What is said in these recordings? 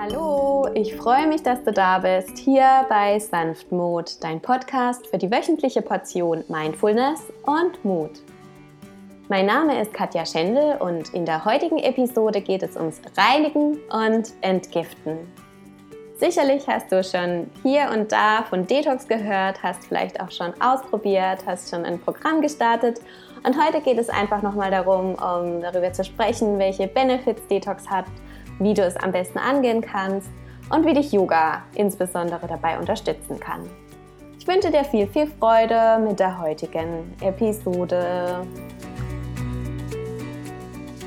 Hallo, ich freue mich, dass du da bist, hier bei Sanftmut, dein Podcast für die wöchentliche Portion Mindfulness und Mut. Mein Name ist Katja Schendel und in der heutigen Episode geht es ums Reinigen und Entgiften. Sicherlich hast du schon hier und da von Detox gehört, hast vielleicht auch schon ausprobiert, hast schon ein Programm gestartet und heute geht es einfach nochmal darum, um darüber zu sprechen, welche Benefits Detox hat, wie du es am besten angehen kannst und wie dich Yoga insbesondere dabei unterstützen kann. Ich wünsche dir viel, viel Freude mit der heutigen Episode.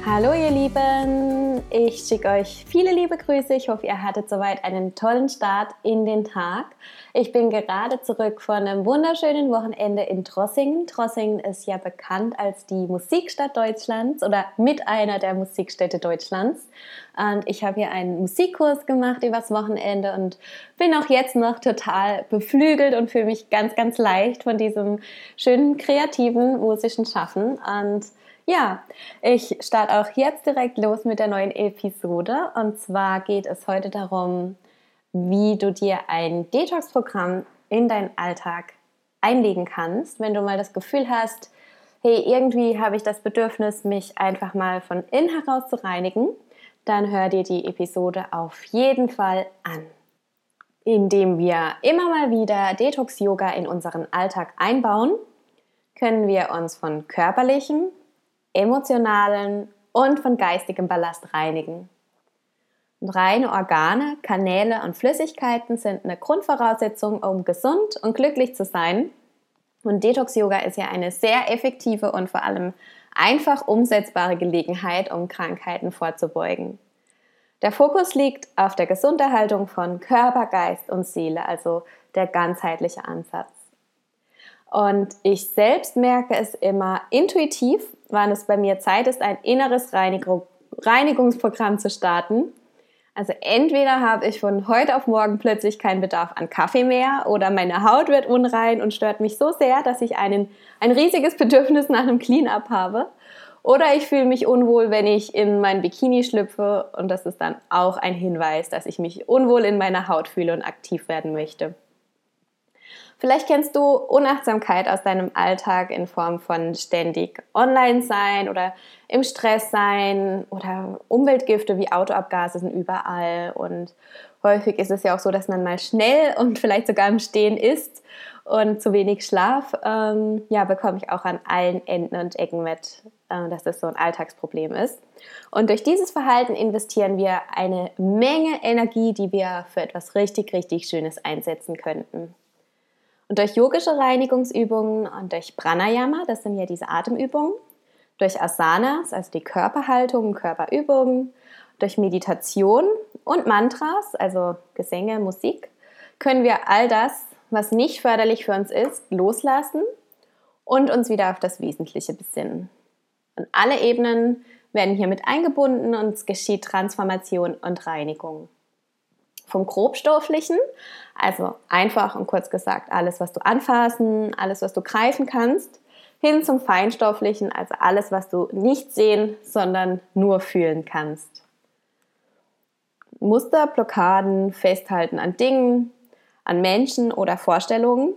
Hallo ihr Lieben, ich schicke euch viele liebe Grüße. Ich hoffe, ihr hattet soweit einen tollen Start in den Tag. Ich bin gerade zurück von einem wunderschönen Wochenende in Trossingen. Trossingen ist ja bekannt als die Musikstadt Deutschlands oder mit einer der Musikstädte Deutschlands. Und ich habe hier einen Musikkurs gemacht übers Wochenende und bin auch jetzt noch total beflügelt und fühle mich ganz, ganz leicht von diesem schönen kreativen musischen Schaffen. Und ja, ich starte auch jetzt direkt los mit der neuen Episode. Und zwar geht es heute darum, wie du dir ein Detox-Programm in deinen Alltag einlegen kannst, wenn du mal das Gefühl hast, hey, irgendwie habe ich das Bedürfnis, mich einfach mal von innen heraus zu reinigen, dann hör dir die Episode auf jeden Fall an. Indem wir immer mal wieder Detox-Yoga in unseren Alltag einbauen, können wir uns von körperlichem, emotionalen und von geistigem Ballast reinigen. Und reine Organe, Kanäle und Flüssigkeiten sind eine Grundvoraussetzung, um gesund und glücklich zu sein. Und Detox Yoga ist ja eine sehr effektive und vor allem einfach umsetzbare Gelegenheit, um Krankheiten vorzubeugen. Der Fokus liegt auf der Gesunderhaltung von Körper, Geist und Seele, also der ganzheitliche Ansatz. Und ich selbst merke es immer intuitiv, wann es bei mir Zeit ist, ein inneres Reinigung, Reinigungsprogramm zu starten. Also entweder habe ich von heute auf morgen plötzlich keinen Bedarf an Kaffee mehr oder meine Haut wird unrein und stört mich so sehr, dass ich einen, ein riesiges Bedürfnis nach einem Clean-up habe. Oder ich fühle mich unwohl, wenn ich in mein Bikini schlüpfe und das ist dann auch ein Hinweis, dass ich mich unwohl in meiner Haut fühle und aktiv werden möchte. Vielleicht kennst du Unachtsamkeit aus deinem Alltag in Form von ständig online sein oder im Stress sein oder Umweltgifte wie Autoabgase sind überall und häufig ist es ja auch so, dass man mal schnell und vielleicht sogar im Stehen isst und zu wenig Schlaf, ähm, ja, bekomme ich auch an allen Enden und Ecken mit, äh, dass das so ein Alltagsproblem ist. Und durch dieses Verhalten investieren wir eine Menge Energie, die wir für etwas richtig, richtig Schönes einsetzen könnten. Und durch yogische Reinigungsübungen und durch Pranayama, das sind ja diese Atemübungen, durch Asanas, also die Körperhaltung, Körperübungen, durch Meditation und Mantras, also Gesänge, Musik, können wir all das, was nicht förderlich für uns ist, loslassen und uns wieder auf das Wesentliche besinnen. Und alle Ebenen werden hier mit eingebunden und es geschieht Transformation und Reinigung vom Grobstofflichen, also einfach und kurz gesagt alles, was du anfassen, alles, was du greifen kannst, hin zum Feinstofflichen, also alles, was du nicht sehen, sondern nur fühlen kannst. Muster, Blockaden, Festhalten an Dingen, an Menschen oder Vorstellungen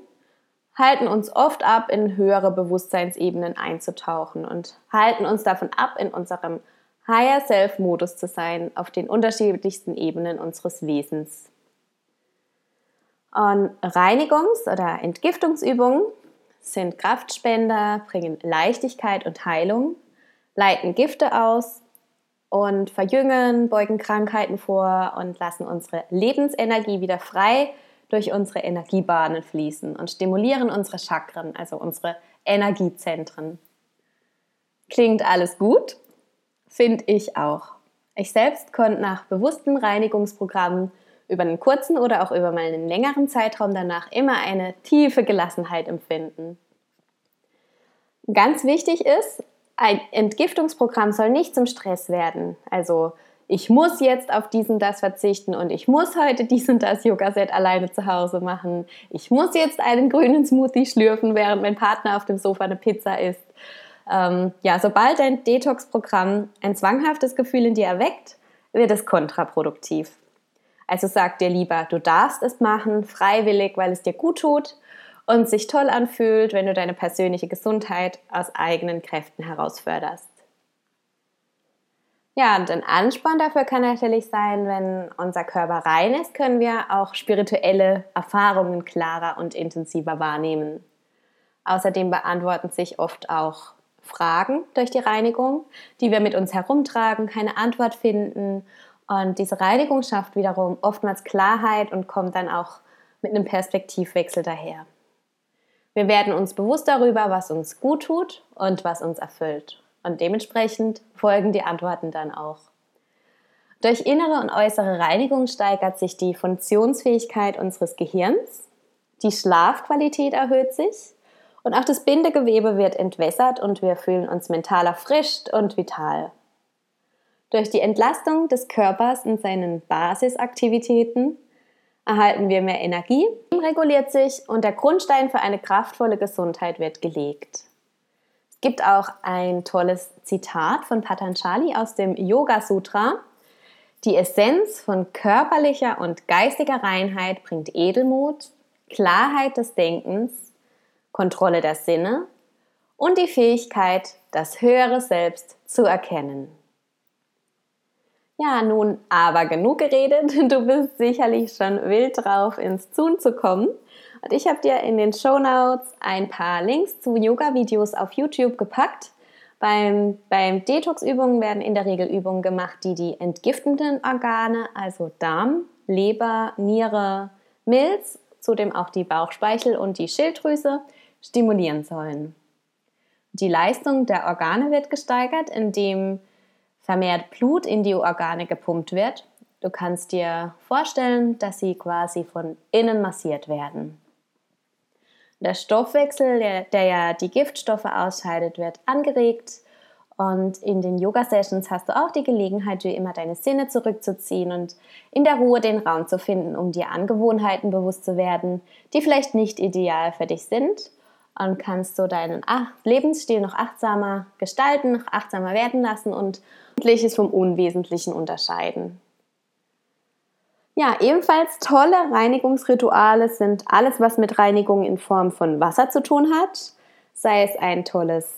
halten uns oft ab, in höhere Bewusstseinsebenen einzutauchen und halten uns davon ab, in unserem Higher Self-Modus zu sein auf den unterschiedlichsten Ebenen unseres Wesens. Und Reinigungs- oder Entgiftungsübungen sind Kraftspender, bringen Leichtigkeit und Heilung, leiten Gifte aus und verjüngen, beugen Krankheiten vor und lassen unsere Lebensenergie wieder frei durch unsere Energiebahnen fließen und stimulieren unsere Chakren, also unsere Energiezentren. Klingt alles gut? Finde ich auch. Ich selbst konnte nach bewussten Reinigungsprogrammen über einen kurzen oder auch über mal einen längeren Zeitraum danach immer eine tiefe Gelassenheit empfinden. Ganz wichtig ist, ein Entgiftungsprogramm soll nicht zum Stress werden. Also ich muss jetzt auf diesen das verzichten und ich muss heute dies und das Yoga-Set alleine zu Hause machen. Ich muss jetzt einen grünen Smoothie schlürfen, während mein Partner auf dem Sofa eine Pizza isst. Ähm, ja, sobald dein Detox-Programm ein zwanghaftes Gefühl in dir erweckt, wird es kontraproduktiv. Also sag dir lieber, du darfst es machen, freiwillig, weil es dir gut tut und sich toll anfühlt, wenn du deine persönliche Gesundheit aus eigenen Kräften herausförderst. Ja, und ein Ansporn dafür kann natürlich sein, wenn unser Körper rein ist, können wir auch spirituelle Erfahrungen klarer und intensiver wahrnehmen. Außerdem beantworten sich oft auch Fragen durch die Reinigung, die wir mit uns herumtragen, keine Antwort finden. Und diese Reinigung schafft wiederum oftmals Klarheit und kommt dann auch mit einem Perspektivwechsel daher. Wir werden uns bewusst darüber, was uns gut tut und was uns erfüllt. Und dementsprechend folgen die Antworten dann auch. Durch innere und äußere Reinigung steigert sich die Funktionsfähigkeit unseres Gehirns, die Schlafqualität erhöht sich und auch das Bindegewebe wird entwässert und wir fühlen uns mental erfrischt und vital. Durch die Entlastung des Körpers in seinen Basisaktivitäten erhalten wir mehr Energie, reguliert sich und der Grundstein für eine kraftvolle Gesundheit wird gelegt. Es gibt auch ein tolles Zitat von Patanjali aus dem Yoga Sutra. Die Essenz von körperlicher und geistiger Reinheit bringt Edelmut, Klarheit des Denkens, Kontrolle der Sinne und die Fähigkeit, das höhere Selbst zu erkennen. Ja, nun aber genug geredet. Du bist sicherlich schon wild drauf, ins Tun zu kommen. Und ich habe dir in den Show Notes ein paar Links zu Yoga-Videos auf YouTube gepackt. Beim, beim Detox-Übungen werden in der Regel Übungen gemacht, die die entgiftenden Organe, also Darm, Leber, Niere, Milz, zudem auch die Bauchspeichel und die Schilddrüse stimulieren sollen. Die Leistung der Organe wird gesteigert, indem vermehrt Blut in die Organe gepumpt wird. Du kannst dir vorstellen, dass sie quasi von innen massiert werden. Der Stoffwechsel, der, der ja die Giftstoffe ausscheidet, wird angeregt. Und in den Yoga-Sessions hast du auch die Gelegenheit, wie immer deine Sinne zurückzuziehen und in der Ruhe den Raum zu finden, um dir Angewohnheiten bewusst zu werden, die vielleicht nicht ideal für dich sind und kannst so deinen Lebensstil noch achtsamer gestalten, noch achtsamer werden lassen und Wesentliches vom Unwesentlichen unterscheiden. Ja, ebenfalls tolle Reinigungsrituale sind alles, was mit Reinigung in Form von Wasser zu tun hat. Sei es ein tolles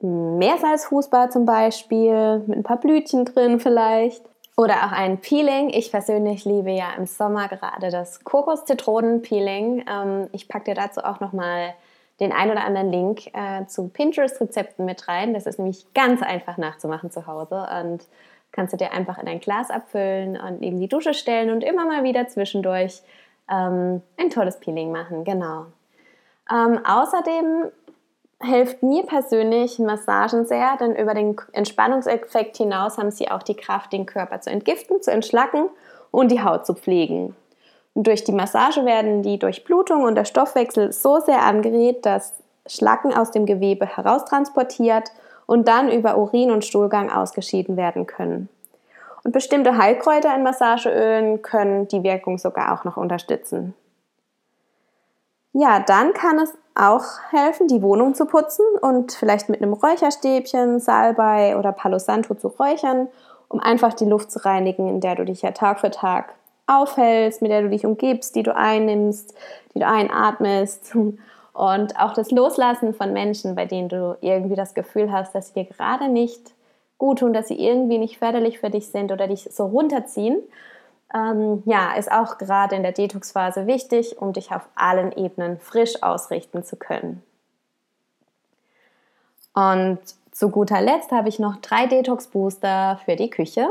Meersalzfußbad zum Beispiel, mit ein paar Blütchen drin vielleicht. Oder auch ein Peeling. Ich persönlich liebe ja im Sommer gerade das Kokos-Zitronen-Peeling. Ähm, ich packe dir dazu auch nochmal den ein oder anderen Link äh, zu Pinterest-Rezepten mit rein. Das ist nämlich ganz einfach nachzumachen zu Hause und kannst du dir einfach in ein Glas abfüllen und neben die Dusche stellen und immer mal wieder zwischendurch ähm, ein tolles Peeling machen. Genau. Ähm, außerdem hilft mir persönlich Massagen sehr, denn über den Entspannungseffekt hinaus haben sie auch die Kraft, den Körper zu entgiften, zu entschlacken und die Haut zu pflegen. Durch die Massage werden die Durchblutung und der Stoffwechsel so sehr angeregt, dass Schlacken aus dem Gewebe heraustransportiert und dann über Urin und Stuhlgang ausgeschieden werden können. Und bestimmte Heilkräuter in Massageölen können die Wirkung sogar auch noch unterstützen. Ja, dann kann es auch helfen, die Wohnung zu putzen und vielleicht mit einem Räucherstäbchen, Salbei oder Palo Santo zu räuchern, um einfach die Luft zu reinigen, in der du dich ja Tag für Tag aufhältst, mit der du dich umgibst, die du einnimmst, die du einatmest. Und auch das Loslassen von Menschen, bei denen du irgendwie das Gefühl hast, dass sie dir gerade nicht gut tun, dass sie irgendwie nicht förderlich für dich sind oder dich so runterziehen, ähm, ja, ist auch gerade in der Detox-Phase wichtig, um dich auf allen Ebenen frisch ausrichten zu können. Und zu guter Letzt habe ich noch drei Detox-Booster für die Küche.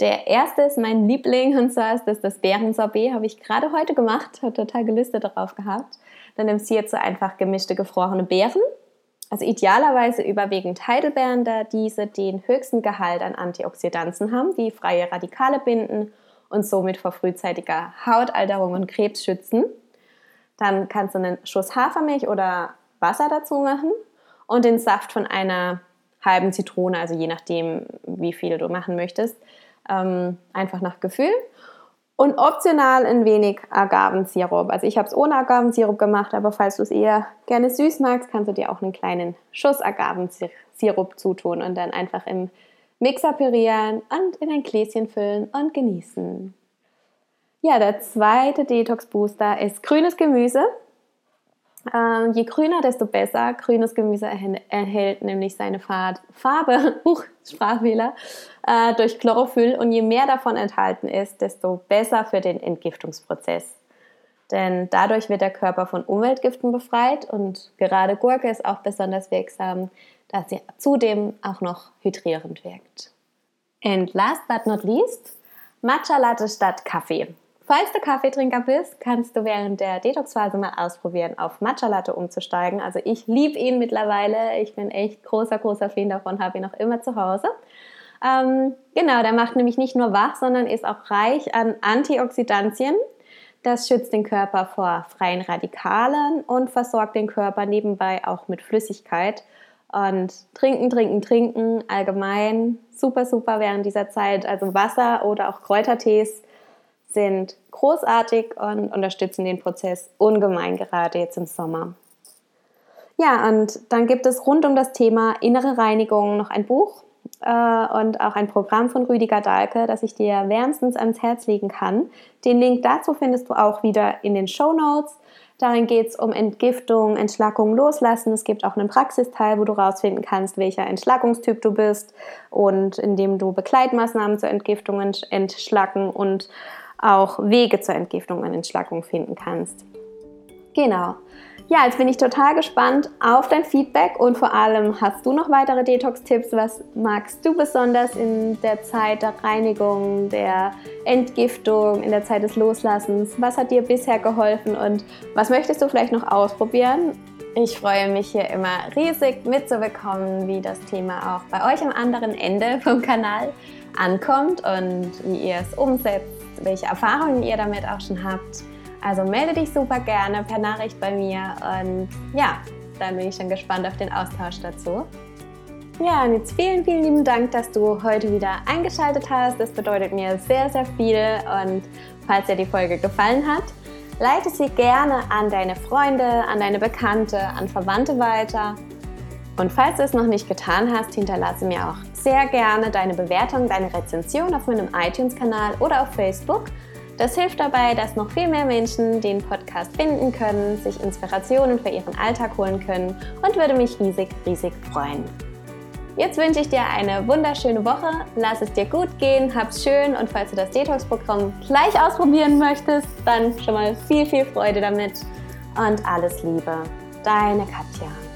Der erste ist mein Liebling und zwar ist das das Beerensorbet. Habe ich gerade heute gemacht, habe total Gelüste darauf gehabt. Dann nimmst du jetzt so einfach gemischte gefrorene Beeren. Also idealerweise überwiegend Heidelbeeren, da diese den höchsten Gehalt an Antioxidantien haben, die freie Radikale binden und somit vor frühzeitiger Hautalterung und Krebs schützen. Dann kannst du einen Schuss Hafermilch oder Wasser dazu machen und den Saft von einer halben Zitrone, also je nachdem, wie viel du machen möchtest, ähm, einfach nach Gefühl. Und optional ein wenig Agavensirup. Also ich habe es ohne Agavensirup gemacht, aber falls du es eher gerne süß magst, kannst du dir auch einen kleinen Schuss Agavensirup zutun und dann einfach im Mixer pürieren und in ein Gläschen füllen und genießen. Ja, der zweite Detox-Booster ist grünes Gemüse. Ähm, je grüner, desto besser. Grünes Gemüse erhält nämlich seine Farbe, Huch, Sprachfehler, äh, durch Chlorophyll und je mehr davon enthalten ist, desto besser für den Entgiftungsprozess. Denn dadurch wird der Körper von Umweltgiften befreit und gerade Gurke ist auch besonders wirksam, da sie zudem auch noch hydrierend wirkt. And last but not least, Matcha Latte statt Kaffee. Falls du Kaffeetrinker bist, kannst du während der Detox-Phase mal ausprobieren, auf Matcha Latte umzusteigen. Also ich liebe ihn mittlerweile. Ich bin echt großer, großer Fan davon, habe ihn auch immer zu Hause. Ähm, genau, der macht nämlich nicht nur wach, sondern ist auch reich an Antioxidantien. Das schützt den Körper vor freien Radikalen und versorgt den Körper nebenbei auch mit Flüssigkeit. Und trinken, trinken, trinken, allgemein super, super während dieser Zeit. Also Wasser oder auch Kräutertees sind großartig und unterstützen den Prozess ungemein, gerade jetzt im Sommer. Ja, und dann gibt es rund um das Thema innere Reinigung noch ein Buch äh, und auch ein Programm von Rüdiger Dahlke, das ich dir wärmstens ans Herz legen kann. Den Link dazu findest du auch wieder in den Show Notes. Darin geht es um Entgiftung, Entschlackung, Loslassen. Es gibt auch einen Praxisteil, wo du rausfinden kannst, welcher Entschlackungstyp du bist und in dem du Begleitmaßnahmen zur Entgiftung, Entschlacken und auch Wege zur Entgiftung und Entschlackung finden kannst. Genau. Ja, jetzt bin ich total gespannt auf dein Feedback und vor allem hast du noch weitere Detox-Tipps? Was magst du besonders in der Zeit der Reinigung, der Entgiftung, in der Zeit des Loslassens? Was hat dir bisher geholfen und was möchtest du vielleicht noch ausprobieren? Ich freue mich hier immer riesig mitzubekommen, wie das Thema auch bei euch am anderen Ende vom Kanal ankommt und wie ihr es umsetzt welche Erfahrungen ihr damit auch schon habt. Also melde dich super gerne per Nachricht bei mir und ja, dann bin ich schon gespannt auf den Austausch dazu. Ja, und jetzt vielen, vielen lieben Dank, dass du heute wieder eingeschaltet hast. Das bedeutet mir sehr, sehr viel. Und falls dir die Folge gefallen hat, leite sie gerne an deine Freunde, an deine Bekannte, an Verwandte weiter. Und falls du es noch nicht getan hast, hinterlasse mir auch sehr gerne deine Bewertung, deine Rezension auf meinem iTunes-Kanal oder auf Facebook. Das hilft dabei, dass noch viel mehr Menschen den Podcast finden können, sich Inspirationen für ihren Alltag holen können und würde mich riesig, riesig freuen. Jetzt wünsche ich dir eine wunderschöne Woche. Lass es dir gut gehen, hab's schön und falls du das Detox-Programm gleich ausprobieren möchtest, dann schon mal viel, viel Freude damit und alles Liebe. Deine Katja.